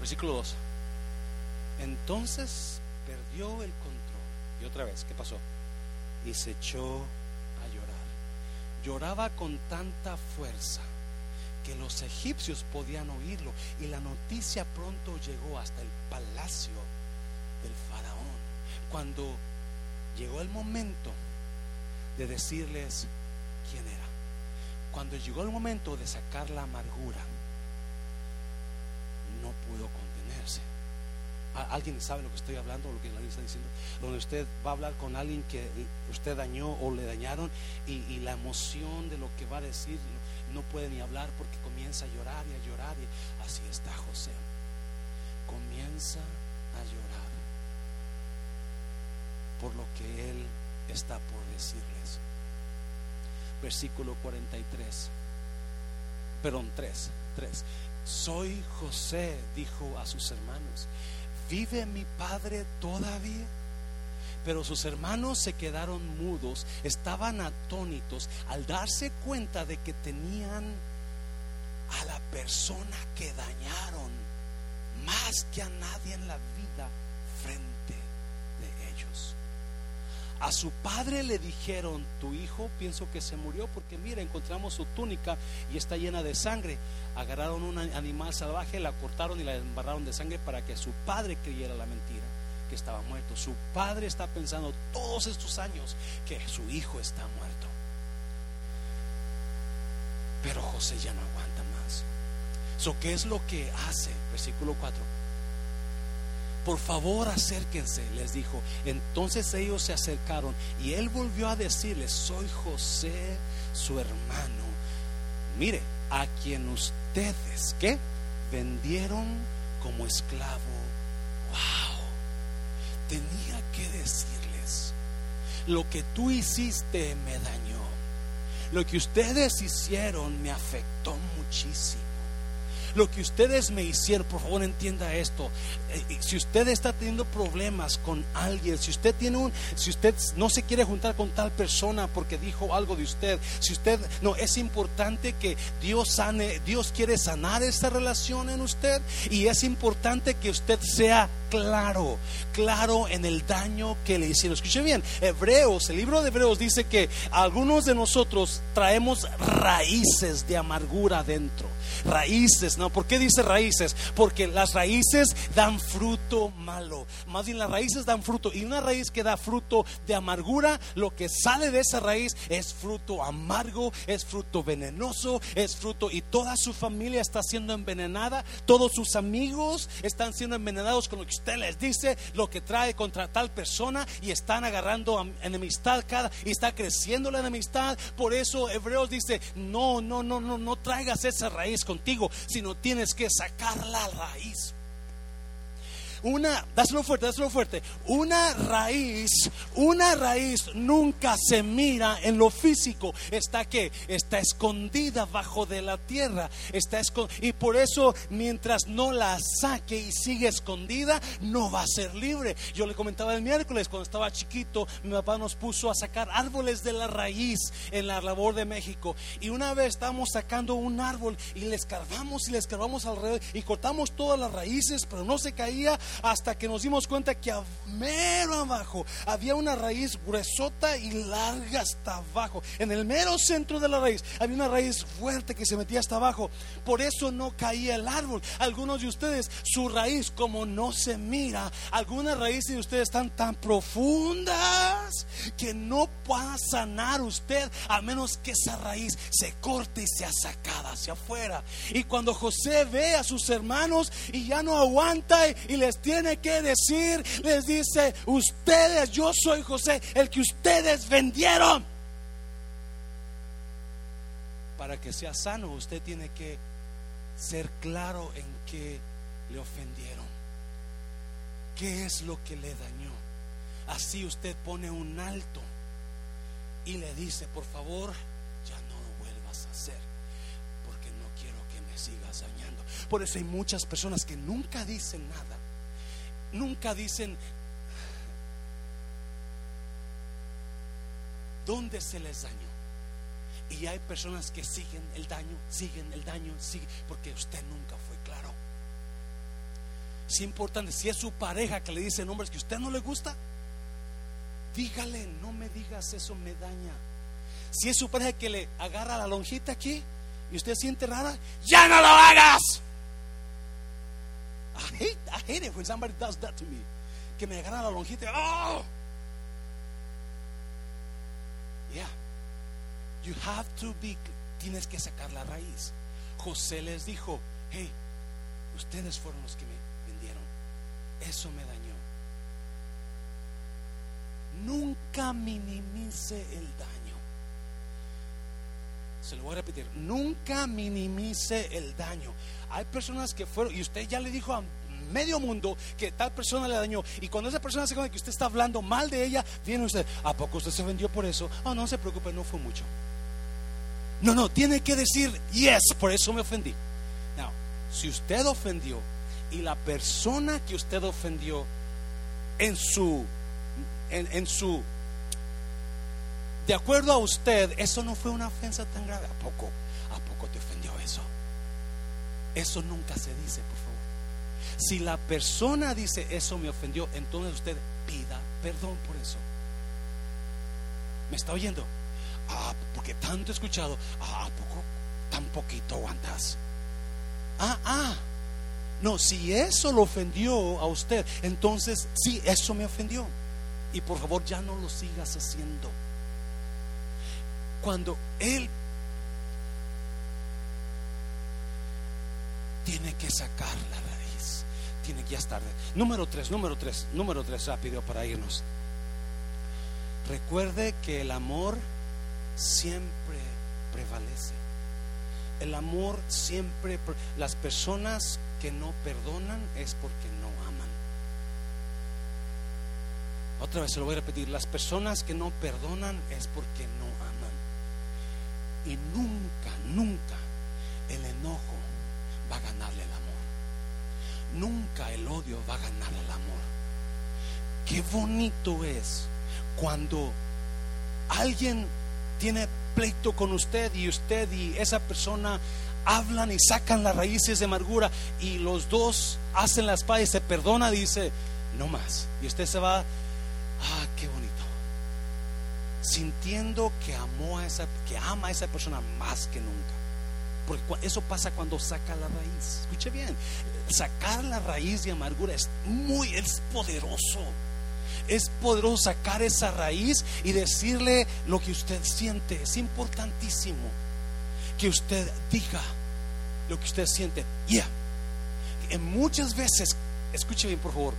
Versículo 2. Entonces el control. Y otra vez, ¿qué pasó? Y se echó a llorar. Lloraba con tanta fuerza que los egipcios podían oírlo y la noticia pronto llegó hasta el palacio del faraón. Cuando llegó el momento de decirles quién era, cuando llegó el momento de sacar la amargura, no pudo contenerse alguien sabe lo que estoy hablando, lo que Biblia está diciendo, donde usted va a hablar con alguien que usted dañó o le dañaron y, la emoción de lo que va a decir no puede ni hablar porque comienza a llorar y a llorar y así está José. Comienza a llorar por lo que él está por decirles. Versículo 43. Perdón, 3, 3. Soy José, dijo a sus hermanos. ¿Vive mi padre todavía? Pero sus hermanos se quedaron mudos, estaban atónitos al darse cuenta de que tenían a la persona que dañaron más que a nadie en la vida frente de ellos. A su padre le dijeron, tu hijo pienso que se murió porque mira, encontramos su túnica y está llena de sangre. Agarraron un animal salvaje, la cortaron y la embarraron de sangre para que su padre creyera la mentira, que estaba muerto. Su padre está pensando todos estos años que su hijo está muerto. Pero José ya no aguanta más. So, ¿Qué es lo que hace? Versículo 4 por favor acérquense, les dijo. Entonces ellos se acercaron y él volvió a decirles, soy José, su hermano. Mire, a quien ustedes, ¿qué? Vendieron como esclavo. Wow. Tenía que decirles, lo que tú hiciste me dañó. Lo que ustedes hicieron me afectó muchísimo. Lo que ustedes me hicieron, por favor entienda esto. Eh, si usted está teniendo problemas con alguien, si usted tiene un, si usted no se quiere juntar con tal persona porque dijo algo de usted, si usted no es importante que Dios sane, Dios quiere sanar esta relación en usted y es importante que usted sea claro, claro en el daño que le hicieron. Escuche bien, Hebreos, el libro de Hebreos dice que algunos de nosotros traemos raíces de amargura dentro. Raíces, ¿no? ¿Por qué dice raíces? Porque las raíces dan fruto malo. Más bien las raíces dan fruto. Y una raíz que da fruto de amargura, lo que sale de esa raíz es fruto amargo, es fruto venenoso, es fruto y toda su familia está siendo envenenada, todos sus amigos están siendo envenenados con lo que usted les dice, lo que trae contra tal persona y están agarrando enemistad cada y está creciendo la enemistad. Por eso Hebreos dice, no, no, no, no, no traigas esa raíz contigo, sino tienes que sacar la raíz una, dáselo fuerte, dáselo fuerte. Una raíz, una raíz nunca se mira en lo físico. Está que está escondida bajo de la tierra. Está y por eso mientras no la saque y sigue escondida, no va a ser libre. Yo le comentaba el miércoles cuando estaba chiquito, mi papá nos puso a sacar árboles de la raíz en la labor de México. Y una vez estábamos sacando un árbol y le escarbamos y le escarbamos alrededor y cortamos todas las raíces, pero no se caía hasta que nos dimos cuenta que a mero abajo había una raíz gruesota y larga hasta abajo. En el mero centro de la raíz había una raíz fuerte que se metía hasta abajo. Por eso no caía el árbol. Algunos de ustedes, su raíz como no se mira, algunas raíces de ustedes están tan profundas que no pueda sanar usted a menos que esa raíz se corte y sea sacada hacia afuera. Y cuando José ve a sus hermanos y ya no aguanta y les tiene que decir, les dice, ustedes, yo soy José, el que ustedes vendieron. Para que sea sano, usted tiene que ser claro en que le ofendieron. ¿Qué es lo que le dañó? Así usted pone un alto y le dice, por favor, ya no lo vuelvas a hacer, porque no quiero que me sigas dañando. Por eso hay muchas personas que nunca dicen nada nunca dicen dónde se les dañó. Y hay personas que siguen el daño, siguen el daño, siguen, porque usted nunca fue claro. Es importante, si es su pareja que le dice nombres que usted no le gusta, dígale, no me digas eso, me daña. Si es su pareja que le agarra la lonjita aquí y usted siente rara, ya no lo hagas. I hate, I hate it when somebody does that to me. Que me agarra la lonjita. Oh! Yeah. You have to be. Tienes que sacar la raíz. José les dijo: Hey, ustedes fueron los que me vendieron. Eso me dañó. Nunca minimice el daño. Se lo voy a repetir. Nunca minimice el daño. Hay personas que fueron, y usted ya le dijo a medio mundo que tal persona le dañó. Y cuando esa persona se cuenta que usted está hablando mal de ella, viene usted, ¿a poco usted se vendió por eso? Oh, no se preocupe, no fue mucho. No, no, tiene que decir, yes, por eso me ofendí. Now, si usted ofendió y la persona que usted ofendió en su, en, en su, de acuerdo a usted, eso no fue una ofensa tan grave. ¿A poco? ¿A poco te ofendió eso? Eso nunca se dice, por favor. Si la persona dice eso me ofendió, entonces usted pida perdón por eso. ¿Me está oyendo? Ah, porque tanto he escuchado. Ah, poco, tan poquito aguantas. Ah, ah. No, si eso lo ofendió a usted, entonces sí, eso me ofendió. Y por favor ya no lo sigas haciendo. Cuando Él tiene que sacar la raíz, tiene que ya estar. Número tres, número tres, número tres, rápido para irnos. Recuerde que el amor siempre prevalece. El amor siempre, las personas que no perdonan es porque no aman. Otra vez se lo voy a repetir, las personas que no perdonan es porque no aman. Y nunca, nunca el enojo va a ganarle el amor. Nunca el odio va a ganar el amor. Qué bonito es cuando alguien tiene pleito con usted y usted y esa persona hablan y sacan las raíces de amargura y los dos hacen la espada y se perdona, dice, no más. Y usted se va. Sintiendo que amó a esa, que ama a esa persona más que nunca. Porque eso pasa cuando saca la raíz. Escuche bien, sacar la raíz de amargura es muy, es poderoso es poderoso sacar esa raíz y decirle lo que usted siente. Es importantísimo que usted diga lo que usted siente. En muchas veces, escuche bien por favor,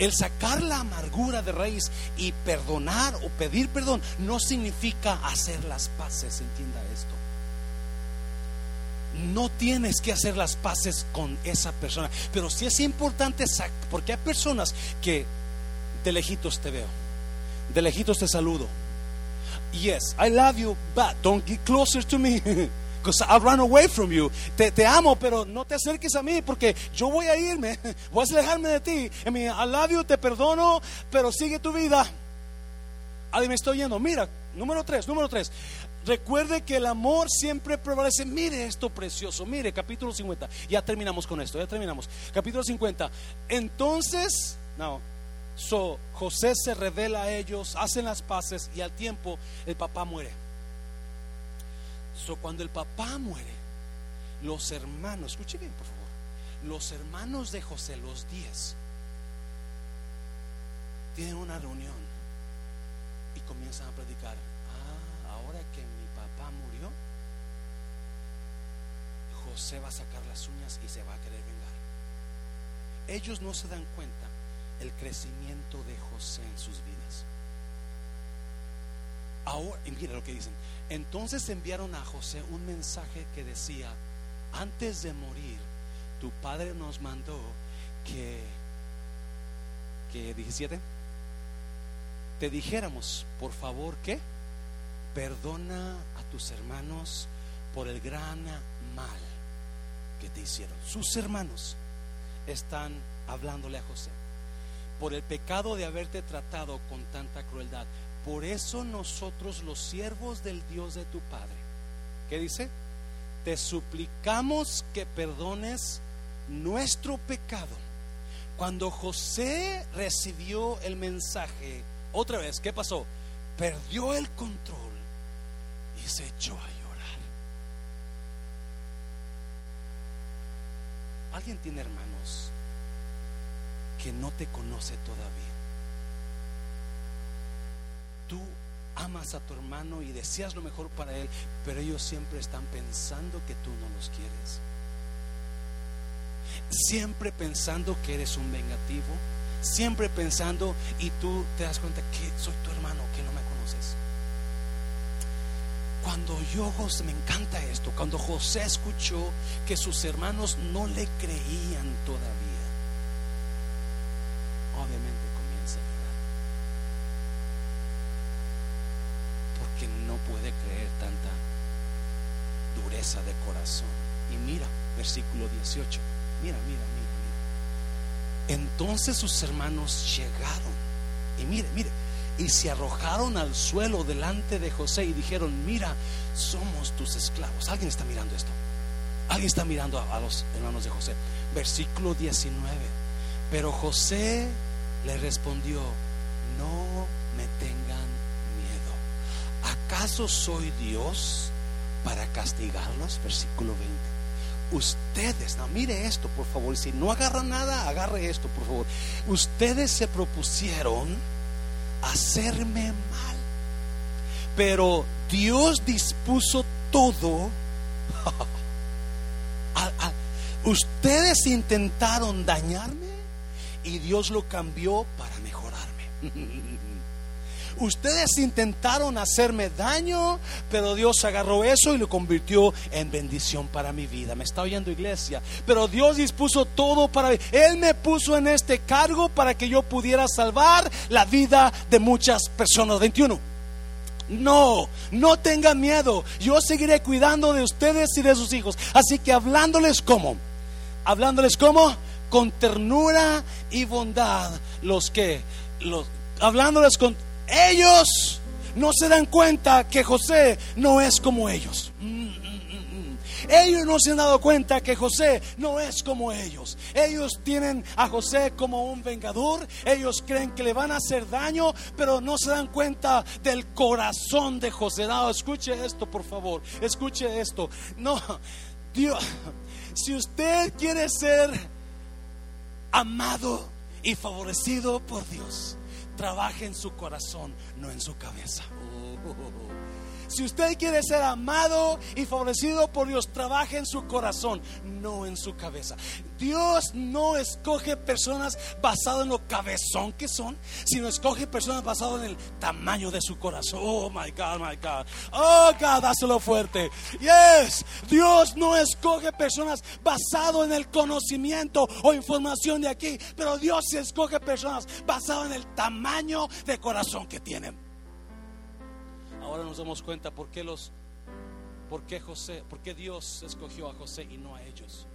el sacar la amargura de raíz y perdonar o pedir perdón no significa hacer las paces, entienda esto no tienes que hacer las paces con esa persona. Pero sí es importante, porque hay personas que de lejitos te veo, de lejitos te saludo. Yes, I love you, but don't get closer to me. [laughs] Because I'll run away from you. Te, te, amo, pero no te acerques a mí porque yo voy a irme, [laughs] voy a alejarme de ti. I, mean, I love you, te perdono, pero sigue tu vida. Alguien me estoy yendo. Mira, número tres, número tres. Recuerde que el amor siempre prevalece. Mire esto precioso. Mire, capítulo 50. Ya terminamos con esto. Ya terminamos. Capítulo 50. Entonces, no. So, José se revela a ellos, hacen las paces y al tiempo el papá muere. Cuando el papá muere, los hermanos, escuche bien por favor, los hermanos de José, los diez, tienen una reunión y comienzan a predicar ahora que mi papá murió, José va a sacar las uñas y se va a querer vengar. Ellos no se dan cuenta el crecimiento de José en sus vidas. Ahora, y mira lo que dicen. Entonces enviaron a José un mensaje que decía, antes de morir, tu padre nos mandó que, que 17, te dijéramos, por favor, que perdona a tus hermanos por el gran mal que te hicieron. Sus hermanos están hablándole a José por el pecado de haberte tratado con tanta crueldad. Por eso nosotros los siervos del Dios de tu Padre, ¿qué dice? Te suplicamos que perdones nuestro pecado. Cuando José recibió el mensaje, otra vez, ¿qué pasó? Perdió el control y se echó a llorar. ¿Alguien tiene hermanos que no te conoce todavía? Tú amas a tu hermano y deseas lo mejor para él, pero ellos siempre están pensando que tú no los quieres. Siempre pensando que eres un vengativo, siempre pensando y tú te das cuenta que soy tu hermano, que no me conoces. Cuando yo, José, me encanta esto, cuando José escuchó que sus hermanos no le creían todavía, obviamente comienza a llorar. Porque no puede creer tanta dureza de Y mira, versículo 18, mira, mira, mira, mira. Entonces sus hermanos llegaron. Y mire, mire, y se arrojaron al suelo delante de José y dijeron, mira, somos tus esclavos. ¿Alguien está mirando esto? Alguien está mirando a, a los hermanos de José. Versículo 19. Pero José le respondió, no me tengan miedo. ¿Acaso soy Dios para castigarlos? Versículo 20. Ustedes, no, mire esto, por favor. Si no agarra nada, agarre esto, por favor. Ustedes se propusieron hacerme mal. Pero Dios dispuso todo. [laughs] Ustedes intentaron dañarme y Dios lo cambió para mejorarme. [laughs] Ustedes intentaron hacerme daño, pero Dios agarró eso y lo convirtió en bendición para mi vida. Me está oyendo iglesia. Pero Dios dispuso todo para mí. Él me puso en este cargo para que yo pudiera salvar la vida de muchas personas. 21. No, no tengan miedo. Yo seguiré cuidando de ustedes y de sus hijos. Así que hablándoles como, hablándoles como, con ternura y bondad, los que, hablándoles con ellos, no se dan cuenta que José no es como ellos. Ellos no se han dado cuenta que José no es como ellos. Ellos tienen a José como un vengador. Ellos creen que le van a hacer daño, pero no se dan cuenta del corazón de José. No, escuche esto, por favor. Escuche esto. No, Dios, si usted quiere ser amado y favorecido por Dios, trabaje en su corazón, no en su cabeza. Si usted quiere ser amado y favorecido por Dios, trabaje en su corazón, no en su cabeza. Dios no escoge personas basado en lo cabezón que son, sino escoge personas basado en el tamaño de su corazón. Oh my God, my God. Oh God, dáselo fuerte. Yes, Dios no escoge personas basado en el conocimiento o información de aquí, pero Dios escoge personas basado en el tamaño de corazón que tienen. Ahora nos damos cuenta por qué los por qué José, por qué Dios escogió a José y no a ellos.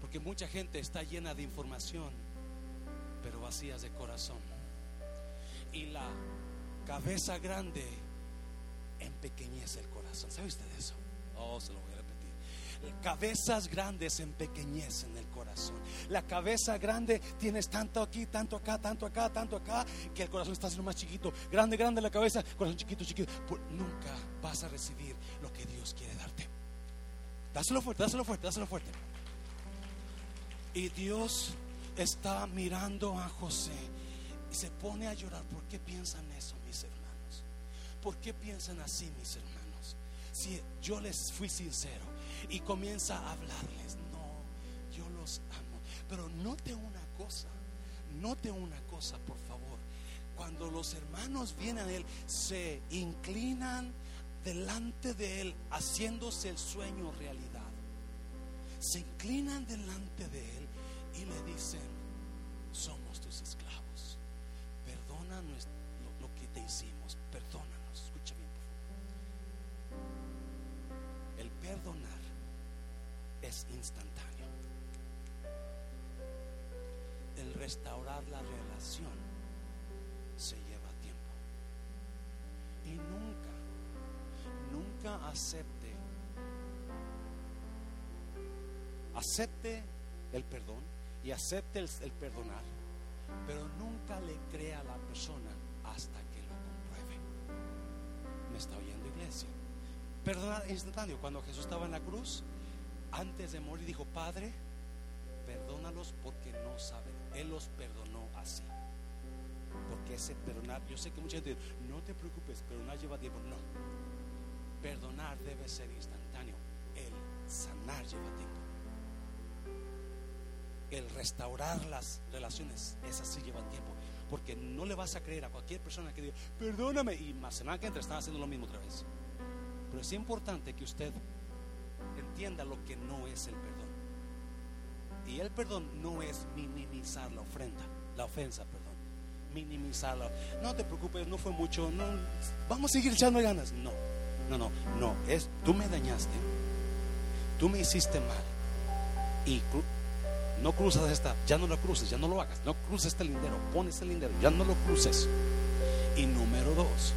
Porque mucha gente está llena de información, pero vacías de corazón. Y la cabeza grande empequeñece el corazón. ¿Sabe usted eso? Oh, se lo voy. Cabezas grandes empequeñecen el corazón. La cabeza grande tienes tanto aquí, tanto acá, tanto acá, tanto acá, que el corazón está haciendo más chiquito. Grande, grande la cabeza, corazón chiquito, chiquito. nunca vas a recibir lo que Dios quiere darte. Dáselo fuerte, dáselo fuerte, dáselo fuerte. Y Dios está mirando a José y se pone a llorar. ¿Por qué piensan eso, mis hermanos? ¿Por qué piensan así, mis hermanos? Si yo les fui sincero y comienza a hablarles, no, yo los amo. Pero note una cosa, note una cosa, por favor. Cuando los hermanos vienen a Él, se inclinan delante de Él, haciéndose el sueño realidad. Se inclinan delante de Él y le dicen, somos tus esclavos. Es instantáneo. El restaurar la relación se lleva tiempo. Y nunca, nunca acepte, acepte el perdón y acepte el, el perdonar, pero nunca le crea a la persona hasta que lo compruebe. ¿Me está oyendo iglesia? Perdonar instantáneo. Cuando Jesús estaba en la cruz, antes de morir dijo, Padre, perdónalos porque no saben. Él los perdonó así. Porque ese perdonar, yo sé que mucha gente dice, no te preocupes, perdonar lleva tiempo. No, perdonar debe ser instantáneo. El sanar lleva tiempo. El restaurar las relaciones, esa sí lleva tiempo. Porque no le vas a creer a cualquier persona que diga, perdóname, y más semana que entra están haciendo lo mismo otra vez. Pero es importante que usted entienda lo que no es el perdón. Y el perdón no es minimizar la ofrenda, la ofensa, perdón. Minimizarla. No te preocupes, no fue mucho. Vamos a seguir echando ganas. No, no, no, no. Es tú me dañaste, tú me hiciste mal y no cruzas esta, ya no lo cruces, ya no lo hagas. No cruces este lindero, pones este lindero, ya no lo cruces. Y número dos,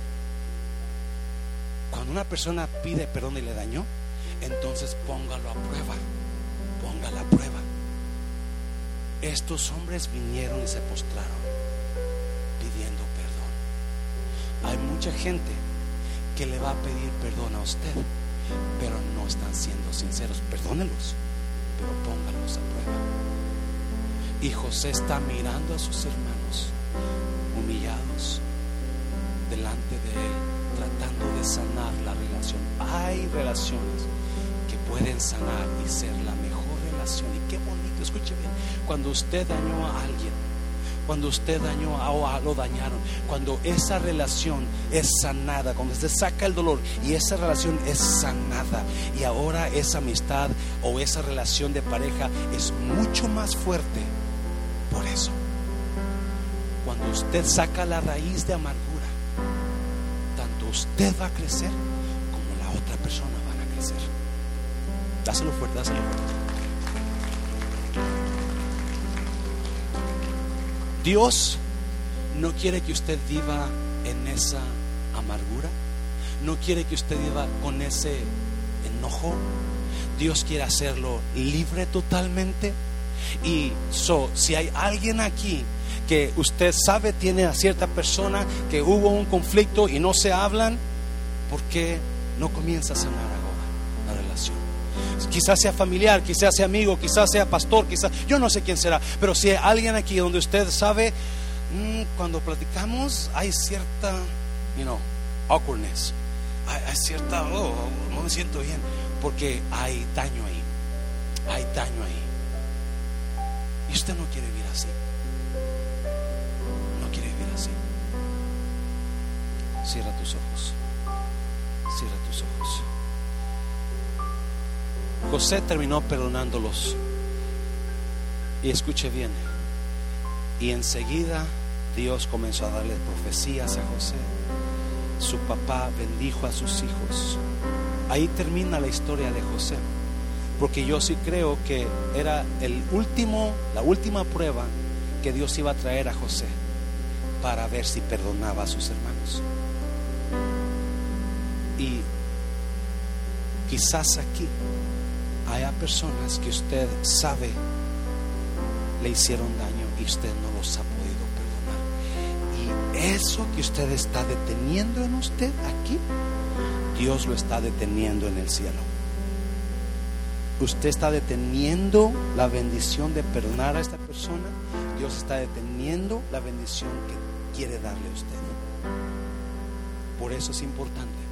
cuando una persona pide perdón y le dañó, entonces póngalo a prueba, póngala a prueba. Estos hombres vinieron y se postraron pidiendo perdón. Hay mucha gente que le va a pedir perdón a usted, pero no están siendo sinceros. Perdónelos, pero póngalos a prueba. Y José está mirando a sus hermanos humillados delante de él, tratando de sanar la relación. Hay relaciones pueden sanar y ser la mejor relación. Y qué bonito, escuche bien, cuando usted dañó a alguien, cuando usted dañó a, lo dañaron, cuando esa relación es sanada, cuando usted saca el dolor y esa relación es sanada y ahora esa amistad o esa relación de pareja es mucho más fuerte. Por eso, cuando usted saca la raíz de amargura, tanto usted va a crecer como la otra persona. Dáselo fuerte, dáselo fuerte. Dios no quiere que usted viva en esa amargura, no quiere que usted viva con ese enojo. Dios quiere hacerlo libre totalmente. Y si hay alguien aquí que usted sabe tiene a cierta persona que hubo un conflicto y no se hablan, ¿por qué no comienza a sanar? Quizás sea familiar, quizás sea amigo, quizás sea pastor, quizás, yo no sé quién será, pero si hay alguien aquí donde usted sabe, mm, cuando platicamos hay cierta, you know, awkwardness, hay, cierta, oh, no me siento bien, porque hay daño ahí, hay daño ahí. Y usted no quiere vivir así. No quiere vivir así. Cierra tus ojos. Cierra tus ojos. José terminó perdonándolos. Y escuche bien. Y enseguida Dios comenzó a darle profecías a José. Su papá bendijo a sus hijos. Ahí termina la historia de José. Porque yo sí creo que era el último, la última prueba que Dios iba a traer a José para ver si perdonaba a sus hermanos. Y quizás aquí haya personas que usted sabe le hicieron daño y usted no los ha podido perdonar. Y eso que usted está deteniendo en usted aquí, Dios lo está deteniendo en el cielo. Usted está deteniendo la bendición de perdonar a esta persona. Dios está deteniendo la bendición que quiere darle a usted. Por eso es importante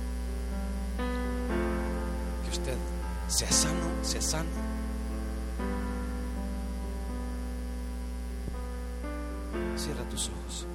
sea sano, sea sano. Cierra tus ojos.